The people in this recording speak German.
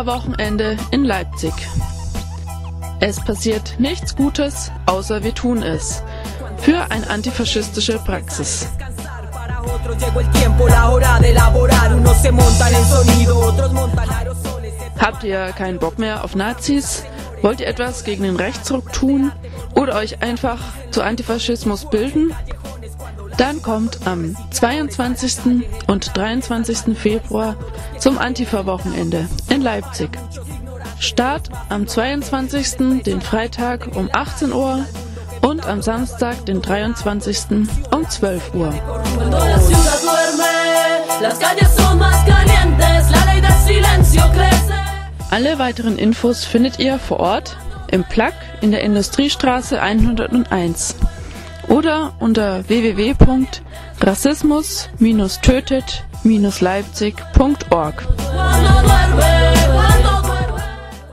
Antifa-Wochenende in Leipzig. Es passiert nichts Gutes, außer wir tun es. Für eine antifaschistische Praxis. Habt ihr keinen Bock mehr auf Nazis? Wollt ihr etwas gegen den Rechtsruck tun? Oder euch einfach zu Antifaschismus bilden? Dann kommt am 22. und 23. Februar zum Antifa-Wochenende in Leipzig. Start am 22. den Freitag um 18 Uhr und am Samstag den 23. um 12 Uhr. Alle weiteren Infos findet ihr vor Ort im Plug in der Industriestraße 101 oder unter www.rassismus-tötet-leipzig.org.